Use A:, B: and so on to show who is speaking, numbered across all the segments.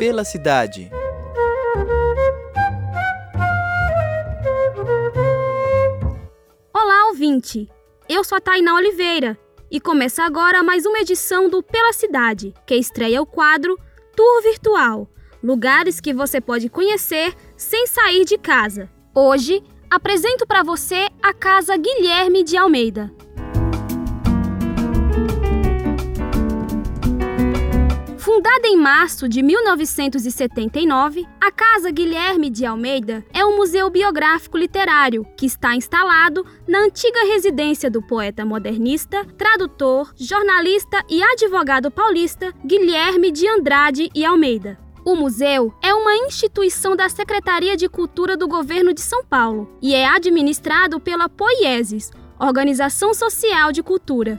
A: Pela cidade.
B: Olá, ouvinte! Eu sou a Tainá Oliveira e começa agora mais uma edição do Pela Cidade, que estreia o quadro Tour Virtual lugares que você pode conhecer sem sair de casa. Hoje, apresento para você a Casa Guilherme de Almeida. Fundada em março de 1979, a Casa Guilherme de Almeida é um museu biográfico literário que está instalado na antiga residência do poeta modernista, tradutor, jornalista e advogado paulista Guilherme de Andrade e Almeida. O museu é uma instituição da Secretaria de Cultura do Governo de São Paulo e é administrado pela Poieses, Organização Social de Cultura.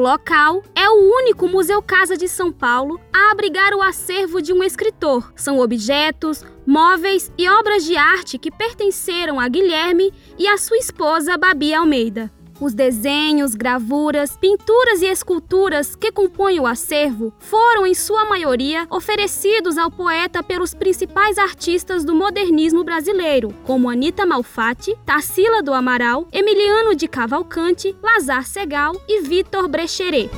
B: O local é o único Museu Casa de São Paulo a abrigar o acervo de um escritor. São objetos, móveis e obras de arte que pertenceram a Guilherme e a sua esposa Babi Almeida. Os desenhos, gravuras, pinturas e esculturas que compõem o acervo foram, em sua maioria, oferecidos ao poeta pelos principais artistas do modernismo brasileiro, como Anita Malfatti, Tarsila do Amaral, Emiliano de Cavalcante, Lazar Segal e Vitor Brecheret.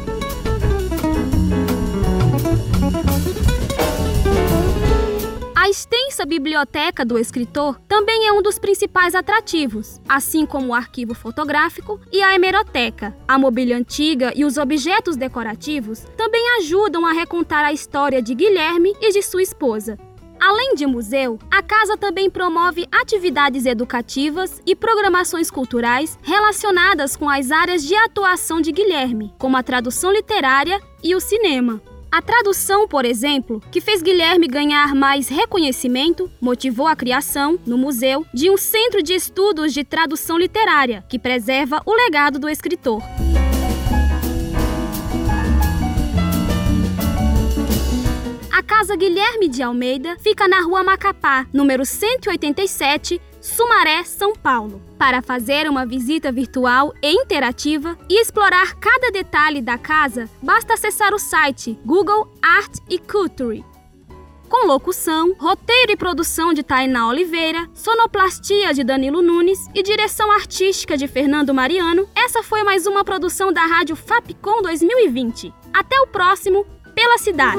B: A extensa biblioteca do escritor também é um dos principais atrativos, assim como o arquivo fotográfico e a hemeroteca. A mobília antiga e os objetos decorativos também ajudam a recontar a história de Guilherme e de sua esposa. Além de museu, a casa também promove atividades educativas e programações culturais relacionadas com as áreas de atuação de Guilherme, como a tradução literária e o cinema. A tradução, por exemplo, que fez Guilherme ganhar mais reconhecimento, motivou a criação, no museu, de um centro de estudos de tradução literária, que preserva o legado do escritor. A Casa Guilherme de Almeida fica na Rua Macapá, número 187, Sumaré, São Paulo. Para fazer uma visita virtual e interativa e explorar cada detalhe da casa, basta acessar o site Google Art e Culture. Com locução, roteiro e produção de Tainá Oliveira, sonoplastia de Danilo Nunes e direção artística de Fernando Mariano, essa foi mais uma produção da Rádio Fapcom 2020. Até o próximo Pela Cidade.